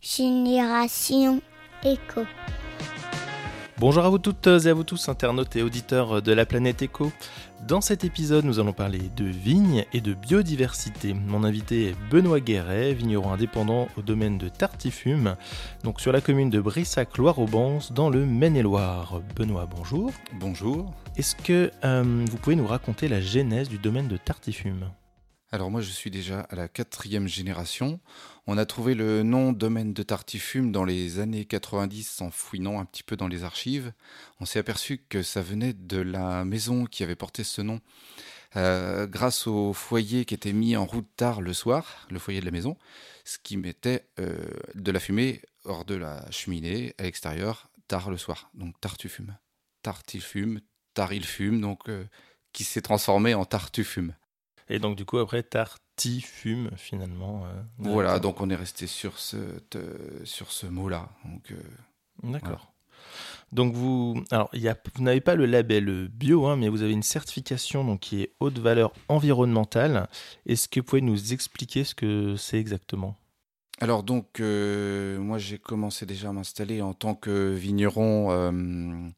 Génération Éco. Bonjour à vous toutes et à vous tous, internautes et auditeurs de la planète Éco. Dans cet épisode, nous allons parler de vignes et de biodiversité. Mon invité est Benoît Guéret, vigneron indépendant au domaine de Tartifume, donc sur la commune de Brissac-Loire-Aubance, dans le Maine-et-Loire. Benoît, bonjour. Bonjour. Est-ce que euh, vous pouvez nous raconter la genèse du domaine de Tartifume? Alors moi je suis déjà à la quatrième génération. On a trouvé le nom domaine de Tartifume dans les années 90 en fouinant un petit peu dans les archives. On s'est aperçu que ça venait de la maison qui avait porté ce nom euh, grâce au foyer qui était mis en route tard le soir, le foyer de la maison, ce qui mettait euh, de la fumée hors de la cheminée à l'extérieur tard le soir. Donc Tartufume. Tartifume, Tarilfume, donc euh, qui s'est transformé en Tartufume. Et donc, du coup, après, tartifume, finalement. Euh, voilà, donc on est resté sur ce, sur ce mot-là. Euh, D'accord. Donc, vous, alors, y a, vous n'avez pas le label bio, hein, mais vous avez une certification donc, qui est haute valeur environnementale. Est-ce que vous pouvez nous expliquer ce que c'est exactement? Alors donc, euh, moi j'ai commencé déjà à m'installer en tant que vigneron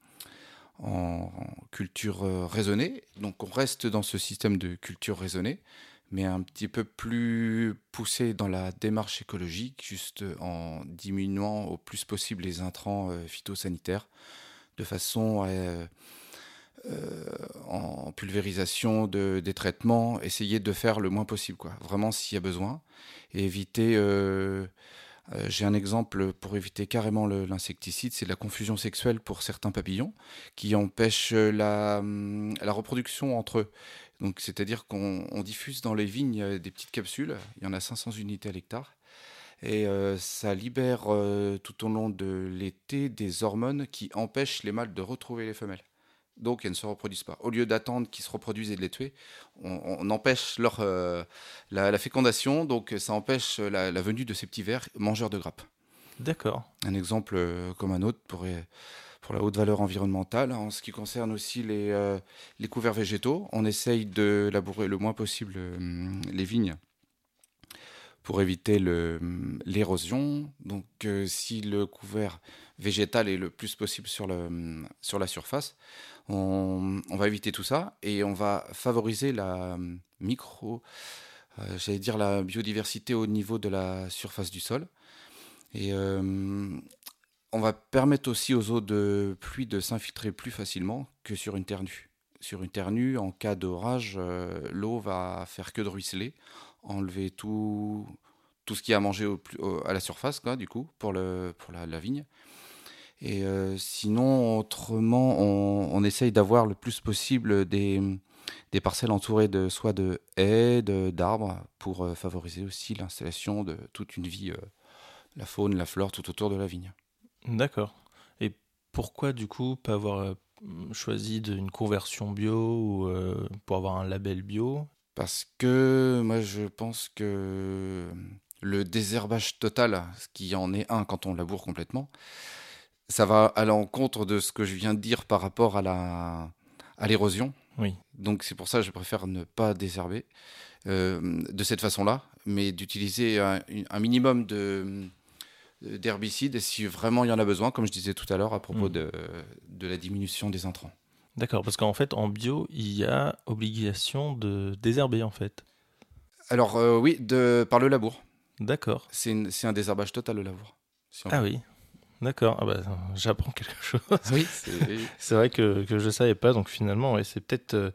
en, culture euh, raisonnée. Donc on reste dans ce système de culture raisonnée, mais un petit peu plus poussé dans la démarche écologique, juste en diminuant au plus possible les intrants euh, phytosanitaires, de façon à, euh, en pulvérisation de, des traitements, essayer de faire le moins possible, quoi. vraiment s'il y a besoin, et éviter euh, j'ai un exemple pour éviter carrément l'insecticide, c'est la confusion sexuelle pour certains papillons qui empêche la, hum, la reproduction entre eux. C'est-à-dire qu'on diffuse dans les vignes euh, des petites capsules, il y en a 500 unités à l'hectare, et euh, ça libère tout au long de l'été des hormones qui empêchent les mâles de retrouver les femelles donc elles ne se reproduisent pas. Au lieu d'attendre qu'ils se reproduisent et de les tuer, on, empêche leur, euh, la, fécondation, donc ça empêche la, venue de ces petits vers mangeurs de grappes. D'accord. Un exemple euh, comme un autre pour, pour la haute valeur environnementale. En ce qui concerne aussi les, euh, les couverts végétaux, on essaye de labourer le moins possible les vignes pour éviter l'érosion. Donc si le couvert végétal est le plus possible sur, la surface, on, va éviter tout ça et on va favoriser la micro, euh, j'allais dire la biodiversité au niveau de la surface du sol. Et euh, on va permettre aussi aux eaux de pluie de s'infiltrer plus facilement que sur une terre nue. Sur une terre nue, en cas d'orage, euh, l'eau va faire que de ruisseler, enlever tout, tout ce qui a mangé au, à la surface, quoi, du coup, pour, le, pour la vigne. Et euh, sinon, autrement, on, essaye d'avoir le plus possible des, des, parcelles entourées de soit de haies, d'arbres, pour euh, favoriser aussi l'installation de toute une vie, euh, la faune, la flore, tout autour de la vigne. D'accord. Et pourquoi, du coup, pas avoir choisi une conversion bio ou pour avoir un label bio Parce que moi, je pense que le désherbage total, ce qui en est un quand on laboure complètement, ça va à l'encontre de ce que je viens de dire par rapport à la à l'érosion. Oui. Donc c'est pour ça que je préfère ne pas désherber euh, de cette façon-là, mais d'utiliser un, minimum de d'herbicides si vraiment il y en a besoin, comme je disais tout à l'heure à propos mm. de, de la diminution des intrants. D'accord, parce qu'en fait, en bio, il y a obligation de désherber, en fait. Alors, euh, oui, de, par le labour. D'accord. C'est un désherbage total, le labour. ah oui, D'accord, ah bah, j'apprends quelque chose. Oui, c'est vrai que, que je ne savais pas, donc finalement, c'est peut-être euh,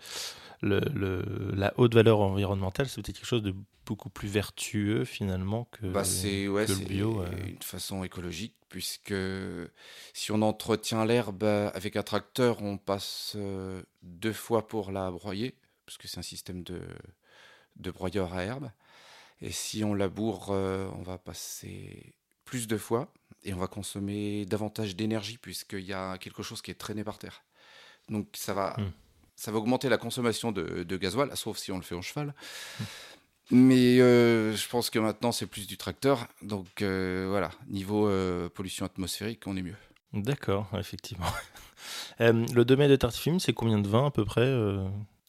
le, le, la haute valeur environnementale, c'est peut-être quelque chose de beaucoup plus vertueux finalement que, bah c'est ouais, le bio. C'est euh. une façon écologique, puisque si on entretient l'herbe avec un tracteur, on passe euh, deux fois pour la broyer, parce que c'est un système de, de broyeur à herbe. Et si on laboure, on va passer plus de fois et on va consommer davantage d'énergie puisqu'il y a quelque chose qui est traîné par terre. Donc ça va, hmm. ça va augmenter la consommation de, de, gasoil, sauf si on le fait en cheval. Hmm. Mais euh, je pense que maintenant c'est plus du tracteur. Donc euh, voilà, niveau euh, pollution atmosphérique, on est mieux. D'accord, effectivement. le domaine de Tartifum, c'est combien de vins à peu près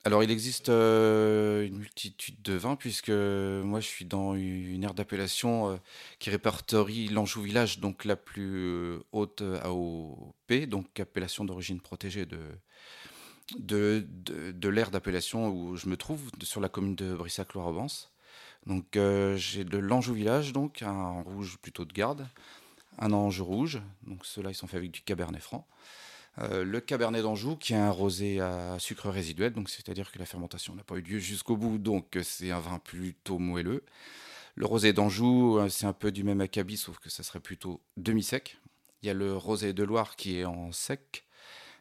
Alors, il existe une multitude de vins, puisque moi, je suis dans une aire d'appellation qui répertorie l'Anjou Village, donc la plus haute AOP, donc appellation d'origine protégée de, de, de, l'aire d'appellation où je me trouve, sur la commune de Brissac-Loire-Aubance. Donc, euh, j'ai de l'Anjou Village, donc un rouge plutôt de garde, un Anjou rouge, donc ceux-là, ils sont faits avec du Cabernet Franc. Euh, le Cabernet d'Anjou, qui est un rosé à sucre résiduel, donc c'est-à-dire que la fermentation n'a pas eu lieu jusqu'au bout, donc c'est un vin plutôt moelleux. Le rosé d'Anjou, euh, c'est un peu du même acabit, sauf que ça serait plutôt demi-sec. Il y a le rosé de Loire qui est en sec.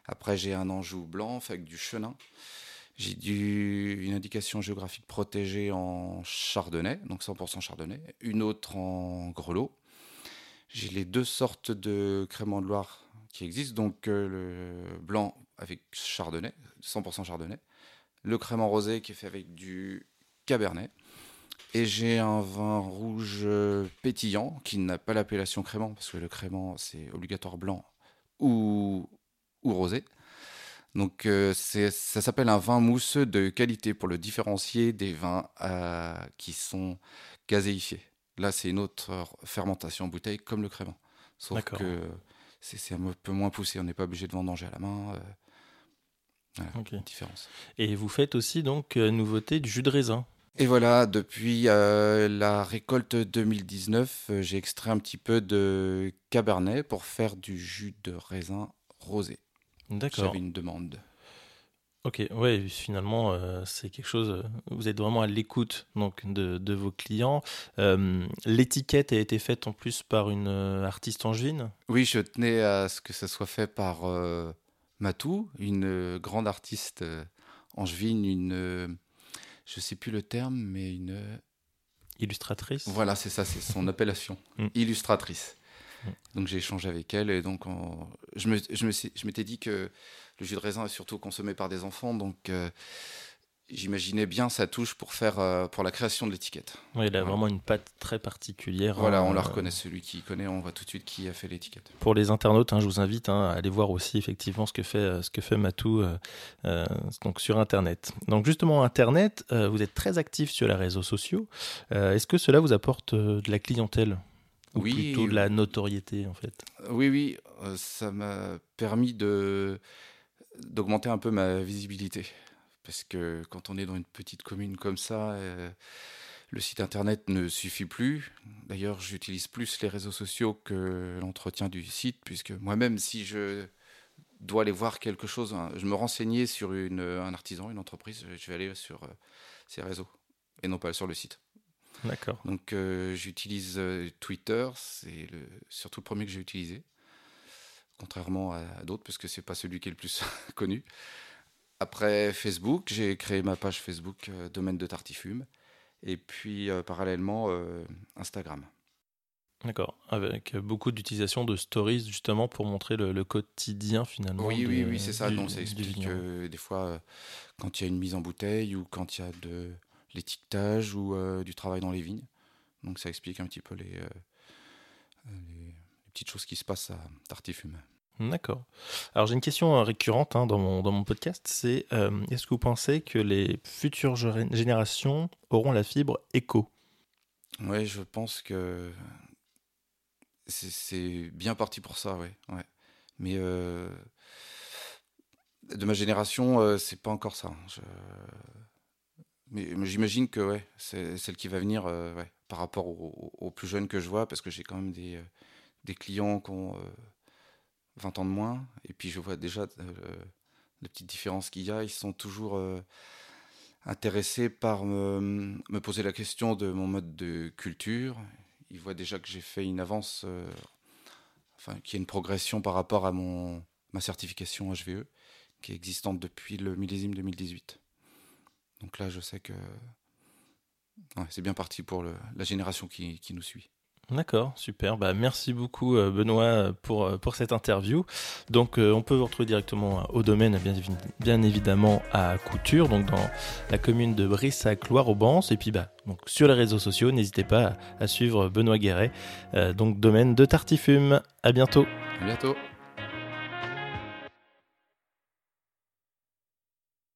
Après, j'ai un Anjou blanc fait avec du chenin. J'ai une indication géographique protégée en chardonnay, donc 100% chardonnay. Une autre en grelot. J'ai les deux sortes de crémant de Loire qui existent, donc euh, le blanc avec chardonnay, 100% chardonnay. Le crémant rosé qui est fait avec du cabernet. Et j'ai un vin rouge euh, pétillant qui n'a pas l'appellation crémant, parce que le crémant c'est obligatoire blanc ou, ou rosé. Donc euh, c'est- ça s'appelle un vin mousseux de qualité pour le différencier des vins euh, qui sont gazéifiés. Là c'est une autre fermentation en bouteille comme le crémant. Sauf D'accord. que c'est un peu moins poussé, on n'est pas obligé de vendanger à la main. euh, voilà, différence. Et vous faites aussi donc euh, nouveauté du jus de raisin. Et voilà, depuis la récolte 2019, euh, j'ai extrait un petit peu de cabernet pour faire du jus de raisin rosé. D'accord. J'avais une demande. Ok, ouais, finalement, euh, c'est quelque chose. euh, Vous êtes vraiment à l'écoute donc de, de vos clients. Euh, L'étiquette a été faite en plus par une artiste angevine. Oui, je tenais à ce que ça soit fait par Matou, une grande artiste angevine, une, je sais plus le terme, mais une, illustratrice? voilà, c'est ça, c'est son appellation, Mm. illustratrice. Mm. Donc j'ai échangé avec elle et donc on- je me, je me je m'étais dit que le jus de raisin est surtout consommé par des enfants, donc euh, j'imaginais bien sa touche pour faire euh, pour la création de l'étiquette. Ouais, il a Voilà. vraiment une patte très particulière. Voilà, hein, on la euh, reconnaît, celui qui connaît, on voit tout de suite qui a fait l'étiquette. Pour les internautes, hein, je vous invite hein, à aller voir aussi effectivement ce que fait, ce que fait Matou donc sur Internet. Donc justement, Internet, vous êtes très actif sur les réseaux sociaux. Est-ce que cela vous apporte de la clientèle? Ou Oui, plutôt de la notoriété en fait Oui, oui, euh, ça m'a permis de d'augmenter un peu ma visibilité. Parce que quand on est dans une petite commune comme ça, euh, le site internet ne suffit plus. D'ailleurs, j'utilise plus les réseaux sociaux que l'entretien du site, puisque moi-même, si je dois aller voir quelque chose, hein, je me renseignais sur une, un artisan, une entreprise, je vais aller sur euh, ces réseaux et non pas sur le site. D'accord. Donc euh, j'utilise euh, Twitter, c'est le, surtout le premier que j'ai utilisé, contrairement à, à d'autres, parce que c'est pas celui qui est le plus connu. Après Facebook, j'ai créé ma page Facebook euh, Domaine de Tartifume, et puis euh, parallèlement Instagram. D'accord. Avec beaucoup d'utilisation de stories justement pour montrer le, le quotidien finalement. Oui, oui, de- oui, c'est ça. du- Donc ça explique que des fois, quand il y a une mise en bouteille ou quand il y a de l'étiquetage ou euh, du travail dans les vignes, donc ça explique un petit peu les, euh, les, petites choses qui se passent à Tartifume. D'accord. Alors j'ai une question euh, récurrente hein, dans, mon, dans mon podcast, c'est euh, est-ce que vous pensez que les futures gé- générations auront la fibre éco? Ouais, je pense que c'est- bien parti pour ça, ouais. ouais. Mais de ma génération, c'est pas encore ça. Je- Mais, j'imagine que ouais, c'est celle qui va venir euh, par rapport aux, plus jeunes que je vois, parce que j'ai quand même des, euh, clients qui ont euh, 20 ans de moins, et puis je vois déjà euh, les petites différences qu'il y a. Ils sont toujours euh, intéressés par me, me poser la question de mon mode de culture. Ils voient déjà que j'ai fait une avance, euh, enfin, qu'il y a une progression par rapport à mon, ma certification HVE, qui est existante depuis le millésime 2018. Donc là, je sais que ouais, c'est bien parti pour le- la génération qui, qui nous suit. D'accord, super. Bah, merci beaucoup euh, Benoît pour, euh, pour cette interview. Donc euh, on peut vous retrouver directement au domaine, bien, évi- bien évidemment à Couture, donc dans la commune de Brissac, Loire-Aubance. Et puis bah, donc, sur les réseaux sociaux, n'hésitez pas à, à suivre Benoît Guéret, euh, donc domaine de Tartifume. À bientôt. À bientôt!